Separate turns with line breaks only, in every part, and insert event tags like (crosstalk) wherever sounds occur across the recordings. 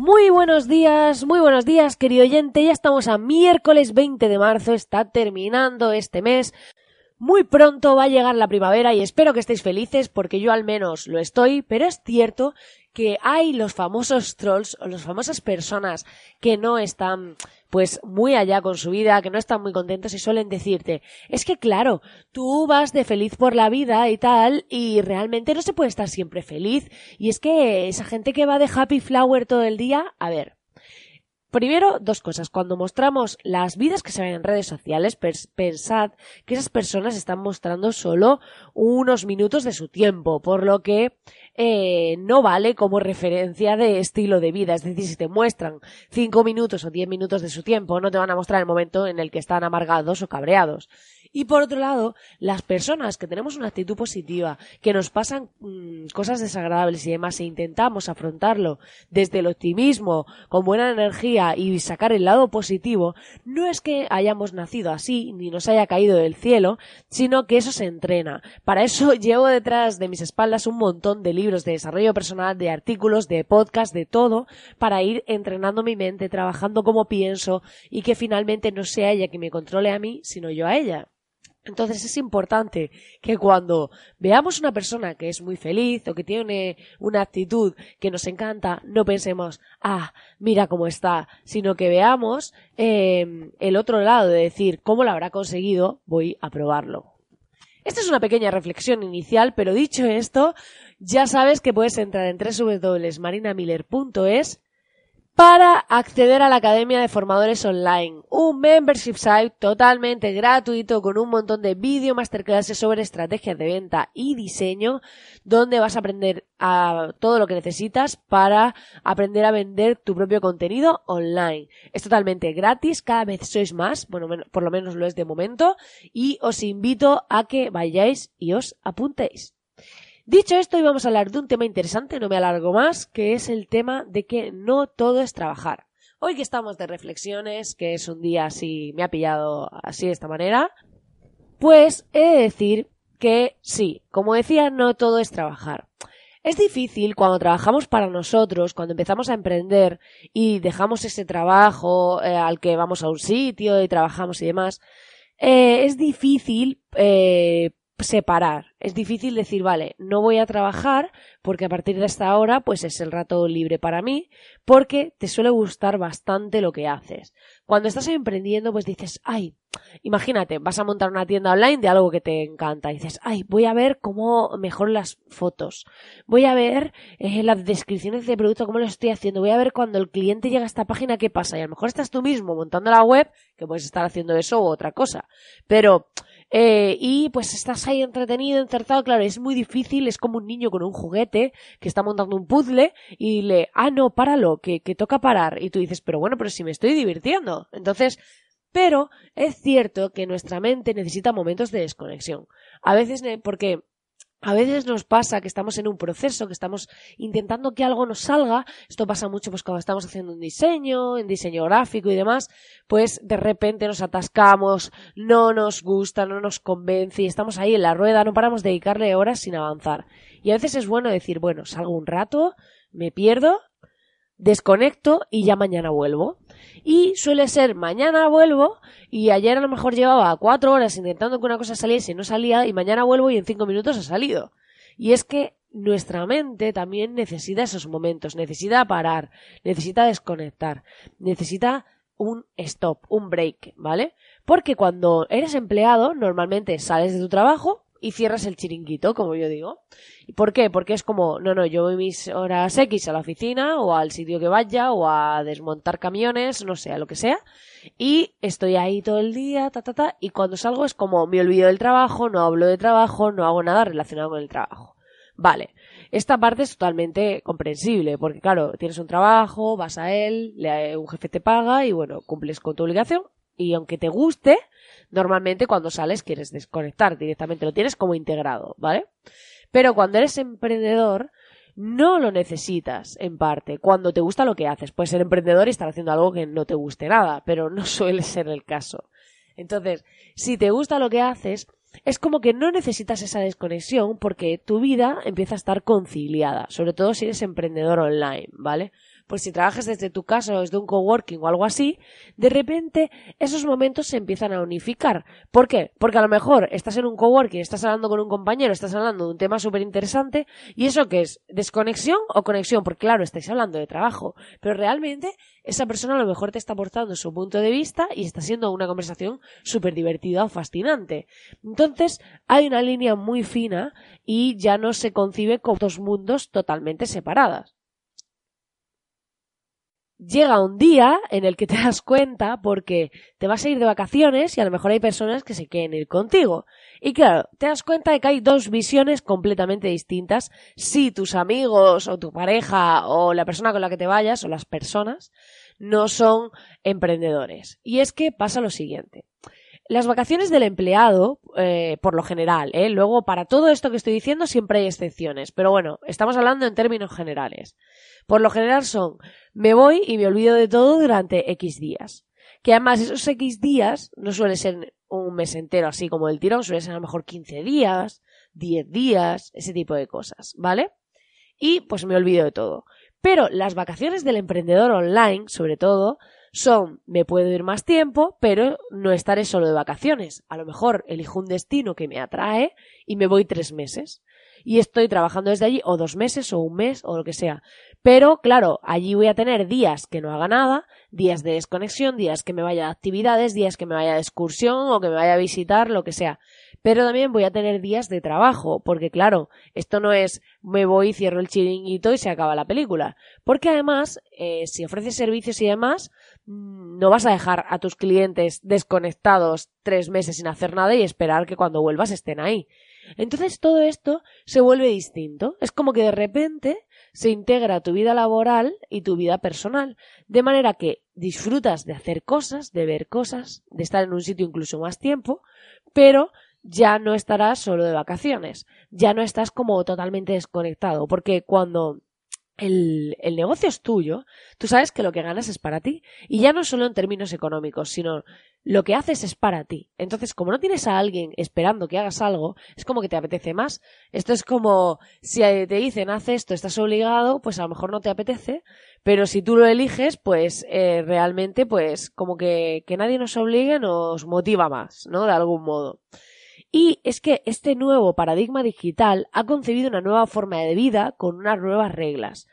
Muy buenos días, muy buenos días, querido oyente. Ya estamos a miércoles 20 de marzo, está terminando este mes. Muy pronto va a llegar la primavera y espero que estéis felices porque yo al menos lo estoy, pero es cierto que hay los famosos trolls o las famosas personas que no están pues muy allá con su vida, que no están muy contentos y suelen decirte, es que claro, tú vas de feliz por la vida y tal, y realmente no se puede estar siempre feliz. Y es que esa gente que va de happy flower todo el día, a ver, Primero, dos cosas. Cuando mostramos las vidas que se ven en redes sociales, pensad que esas personas están mostrando solo unos minutos de su tiempo, por lo que eh, no vale como referencia de estilo de vida. Es decir, si te muestran cinco minutos o diez minutos de su tiempo, no te van a mostrar el momento en el que están amargados o cabreados. Y por otro lado, las personas que tenemos una actitud positiva, que nos pasan mm, cosas desagradables y demás, e intentamos afrontarlo desde el optimismo, con buena energía y sacar el lado positivo, no es que hayamos nacido así, ni nos haya caído del cielo, sino que eso se entrena. Para eso (laughs) llevo detrás de mis espaldas un montón de libros de desarrollo personal, de artículos, de podcast, de todo, para ir entrenando mi mente, trabajando como pienso y que finalmente no sea ella que me controle a mí, sino yo a ella. Entonces es importante que cuando veamos una persona que es muy feliz o que tiene una actitud que nos encanta, no pensemos, ah, mira cómo está, sino que veamos em, el otro lado de decir, ¿cómo lo habrá conseguido? Voy a probarlo. Esta es una pequeña reflexión inicial, pero dicho esto, ya sabes que puedes entrar en www.marinamiller.es para acceder a la Academia de Formadores Online, un membership site totalmente gratuito con un montón de vídeo masterclasses sobre estrategias de venta y diseño, donde vas a aprender a todo lo que necesitas para aprender a vender tu propio contenido online. Es totalmente gratis, cada vez sois más, bueno, por lo menos lo es de momento, y os invito a que vayáis y os apuntéis. Dicho esto, hoy vamos a hablar de un tema interesante, no me alargo más, que es el tema de que no todo es trabajar. Hoy que estamos de reflexiones, que es un día así, me ha pillado así de esta manera, pues he de decir que sí, como decía, no todo es trabajar. Es difícil cuando trabajamos para nosotros, cuando empezamos a emprender y dejamos ese trabajo eh, al que vamos a un sitio y trabajamos y demás, eh, es difícil eh, separar. Es difícil decir, vale, no voy a trabajar porque a partir de esta hora pues es el rato libre para mí porque te suele gustar bastante lo que haces. Cuando estás emprendiendo pues dices, ay, imagínate, vas a montar una tienda online de algo que te encanta y dices, ay, voy a ver cómo mejor las fotos, voy a ver eh, las descripciones de producto, cómo lo estoy haciendo, voy a ver cuando el cliente llega a esta página qué pasa y a lo mejor estás tú mismo montando la web que puedes estar haciendo eso u otra cosa. Pero eh, y pues estás ahí entretenido, encerrado, claro, es muy difícil, es como un niño con un juguete que está montando un puzzle y le, ah, no, páralo, que, que toca parar. Y tú dices, pero bueno, pero si me estoy divirtiendo. Entonces, pero es cierto que nuestra mente necesita momentos de desconexión. A veces, porque a veces nos pasa que estamos en un proceso, que estamos intentando que algo nos salga. Esto pasa mucho pues cuando estamos haciendo un diseño, en diseño gráfico y demás, pues de repente nos atascamos, no nos gusta, no nos convence y estamos ahí en la rueda, no paramos de dedicarle horas sin avanzar. Y a veces es bueno decir, bueno, salgo un rato, me pierdo, desconecto y ya mañana vuelvo. Y suele ser mañana vuelvo y ayer a lo mejor llevaba cuatro horas intentando que una cosa saliese y no salía y mañana vuelvo y en cinco minutos ha salido. Y es que nuestra mente también necesita esos momentos, necesita parar, necesita desconectar, necesita un stop, un break, ¿vale? Porque cuando eres empleado, normalmente sales de tu trabajo y cierras el chiringuito, como yo digo. ¿Y por qué? Porque es como, no, no, yo voy mis horas X a la oficina o al sitio que vaya o a desmontar camiones, no sé, a lo que sea. Y estoy ahí todo el día, ta, ta, ta. Y cuando salgo es como, me olvido del trabajo, no hablo de trabajo, no hago nada relacionado con el trabajo. Vale. Esta parte es totalmente comprensible, porque claro, tienes un trabajo, vas a él, un jefe te paga y bueno, cumples con tu obligación. Y aunque te guste, normalmente cuando sales quieres desconectar directamente, lo tienes como integrado, ¿vale? Pero cuando eres emprendedor, no lo necesitas, en parte, cuando te gusta lo que haces. Puedes ser emprendedor y estar haciendo algo que no te guste nada, pero no (laughs) suele ser el caso. Entonces, si te gusta lo que haces, es como que no necesitas esa desconexión porque tu vida empieza a estar conciliada, sobre todo si eres emprendedor online, ¿vale? Pues si trabajas desde tu casa o desde un coworking o algo así, de repente esos momentos se empiezan a unificar. ¿Por qué? Porque a lo mejor estás en un coworking, estás hablando con un compañero, estás hablando de un tema súper interesante y eso que es desconexión o conexión, porque claro, estáis hablando de trabajo, pero realmente esa persona a lo mejor te está aportando su punto de vista y está siendo una conversación súper divertida o fascinante. Entonces, hay una línea muy fina y ya no se concibe como dos mundos totalmente separadas llega un día en el que te das cuenta porque te vas a ir de vacaciones y a lo mejor hay personas que se quieren ir contigo. Y claro, te das cuenta de que hay dos visiones completamente distintas si tus amigos o tu pareja o la persona con la que te vayas o las personas no son emprendedores. Y es que pasa lo siguiente. Las vacaciones del empleado, eh, por lo general, ¿eh? luego para todo esto que estoy diciendo siempre hay excepciones, pero bueno, estamos hablando en términos generales. Por lo general son, me voy y me olvido de todo durante X días. Que además esos X días no suele ser un mes entero así como el tirón, suele ser a lo mejor 15 días, 10 días, ese tipo de cosas, ¿vale? Y pues me olvido de todo. Pero las vacaciones del emprendedor online, sobre todo, son me puedo ir más tiempo, pero no estaré solo de vacaciones. A lo mejor elijo un destino que me atrae y me voy tres meses. Y estoy trabajando desde allí o dos meses o un mes o lo que sea. Pero, claro, allí voy a tener días que no haga nada, días de desconexión, días que me vaya a actividades, días que me vaya de excursión o que me vaya a visitar, lo que sea. Pero también voy a tener días de trabajo, porque claro, esto no es me voy, cierro el chiringuito y se acaba la película. Porque además, eh, si ofreces servicios y demás, mm, no vas a dejar a tus clientes desconectados tres meses sin hacer nada y esperar que cuando vuelvas estén ahí. Entonces todo esto se vuelve distinto. Es como que de repente se integra tu vida laboral y tu vida personal, de manera que disfrutas de hacer cosas, de ver cosas, de estar en un sitio incluso más tiempo, pero ya no estarás solo de vacaciones, ya no estás como totalmente desconectado, porque cuando el, el, negocio es tuyo, tú sabes que lo que ganas es para ti. Y ya no solo en términos económicos, sino lo que haces es para ti. Entonces, como no tienes a alguien esperando que hagas algo, es como que te apetece más. Esto es como si te dicen, haz esto, estás obligado, pues a lo mejor no te apetece, pero si tú lo eliges, pues eh, realmente, pues como que, que nadie nos obligue nos motiva más, ¿no? De algún modo. Y es que este nuevo paradigma digital ha concebido una nueva forma de vida con unas nuevas reglas.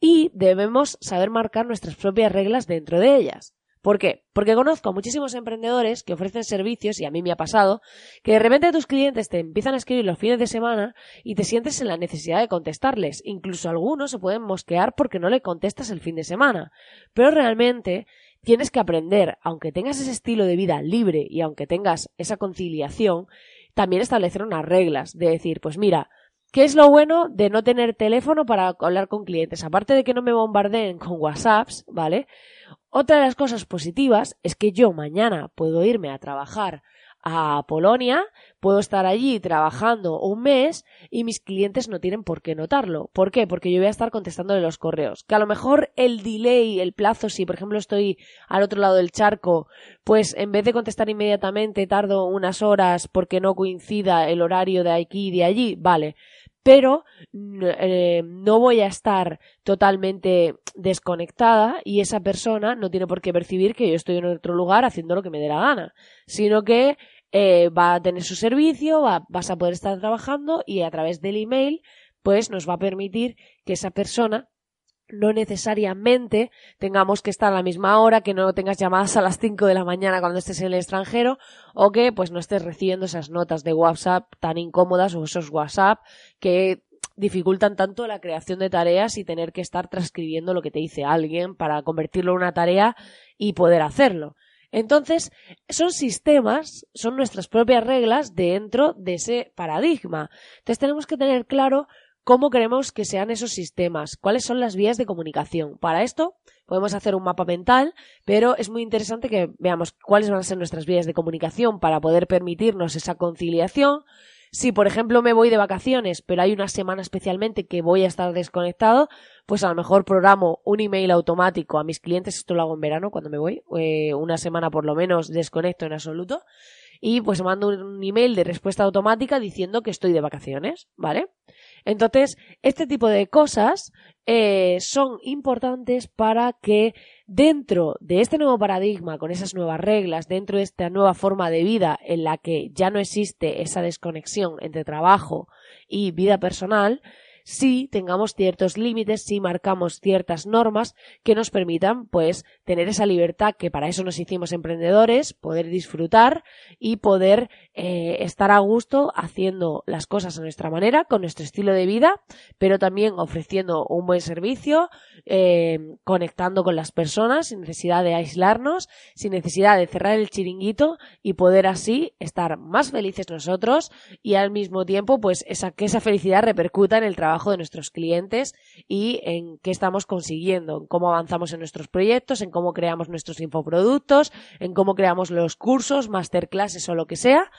Y debemos saber marcar nuestras propias reglas dentro de ellas. ¿Por qué? Porque conozco a muchísimos emprendedores que ofrecen servicios, y a mí me ha pasado, que de repente tus clientes te empiezan a escribir los fines de semana y te sientes en la necesidad de contestarles. Incluso algunos se pueden mosquear porque no le contestas el fin de semana. Pero realmente tienes que aprender, aunque tengas ese estilo de vida libre y aunque tengas esa conciliación, también establecer unas reglas, de decir, pues mira, ¿qué es lo bueno de no tener teléfono para hablar con clientes? Aparte de que no me bombardeen con WhatsApps, ¿vale? Otra de las cosas positivas es que yo mañana puedo irme a trabajar a Polonia, puedo estar allí trabajando un mes y mis clientes no tienen por qué notarlo. ¿Por qué? Porque yo voy a estar contestándole los correos. Que a lo mejor el delay, el plazo, si por ejemplo estoy al otro lado del charco, pues en vez de contestar inmediatamente tardo unas horas porque no coincida el horario de aquí y de allí, vale pero eh, no voy a estar totalmente desconectada y esa persona no tiene por qué percibir que yo estoy en otro lugar haciendo lo que me dé la gana, sino que eh, va a tener su servicio, va, vas a poder estar trabajando y a través del email pues nos va a permitir que esa persona no necesariamente tengamos que estar a la misma hora, que no tengas llamadas a las 5 de la mañana cuando estés en el extranjero o que pues no estés recibiendo esas notas de WhatsApp tan incómodas o esos WhatsApp que dificultan tanto la creación de tareas y tener que estar transcribiendo lo que te dice alguien para convertirlo en una tarea y poder hacerlo. Entonces, son sistemas, son nuestras propias reglas dentro de ese paradigma. Entonces, tenemos que tener claro cómo queremos que sean esos sistemas, cuáles son las vías de comunicación. Para esto podemos hacer un mapa mental, pero es muy interesante que veamos cuáles van a ser nuestras vías de comunicación para poder permitirnos esa conciliación. Si, por ejemplo, me voy de vacaciones, pero hay una semana especialmente que voy a estar desconectado, pues a lo mejor programo un email automático a mis clientes, esto lo hago en verano cuando me voy, eh, una semana por lo menos desconecto en absoluto, y pues mando un email de respuesta automática diciendo que estoy de vacaciones, ¿vale? Entonces, este tipo de cosas eh, son importantes para que dentro de este nuevo paradigma, con esas nuevas reglas, dentro de esta nueva forma de vida en la que ya no existe esa desconexión entre trabajo y vida personal, si tengamos ciertos límites, si marcamos ciertas normas que nos permitan, pues, tener esa libertad que para eso nos hicimos emprendedores, poder disfrutar y poder eh, estar a gusto haciendo las cosas a nuestra manera, con nuestro estilo de vida, pero también ofreciendo un buen servicio, eh, conectando con las personas sin necesidad de aislarnos, sin necesidad de cerrar el chiringuito y poder así estar más felices nosotros y al mismo tiempo, pues, que esa felicidad repercuta en el trabajo de nuestros clientes y en qué estamos consiguiendo, en cómo avanzamos en nuestros proyectos, en cómo creamos nuestros infoproductos, en cómo creamos los cursos, masterclasses o lo que sea,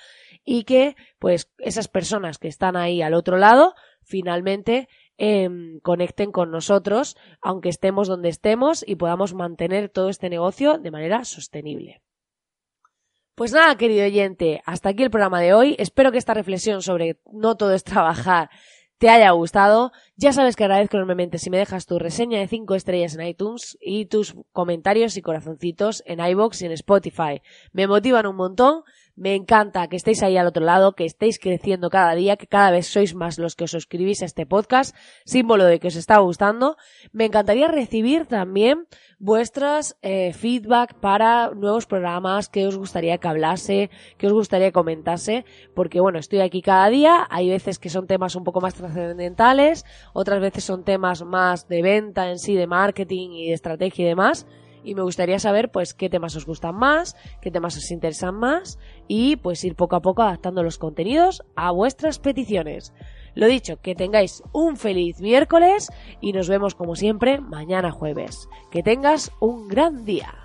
y que pues esas personas que están ahí al otro lado finalmente em, conecten con nosotros, aunque estemos donde estemos y podamos mantener todo este negocio de manera sostenible. Pues nada, querido oyente, hasta aquí el programa de hoy. Espero que esta reflexión sobre no todo es trabajar te haya gustado. Ya sabes que agradezco enormemente si me dejas tu reseña de 5 estrellas en iTunes y tus comentarios y corazoncitos en iBox y en Spotify. Me motivan un montón me encanta que estéis ahí al otro lado, que estéis creciendo cada día, que cada vez sois más los que os suscribís a este podcast, símbolo de que os está gustando. Me encantaría recibir también vuestras eh, feedback para nuevos programas que os gustaría que hablase, que os gustaría que comentase, porque bueno, estoy aquí cada día, hay veces que son temas un poco más trascendentales, otras veces son temas más de venta en sí, de marketing y de estrategia y demás y me gustaría saber pues qué temas os gustan más, qué temas os interesan más y pues ir poco a poco adaptando los contenidos a vuestras peticiones. Lo dicho, que tengáis un feliz miércoles y nos vemos como siempre mañana jueves. Que tengas un gran día.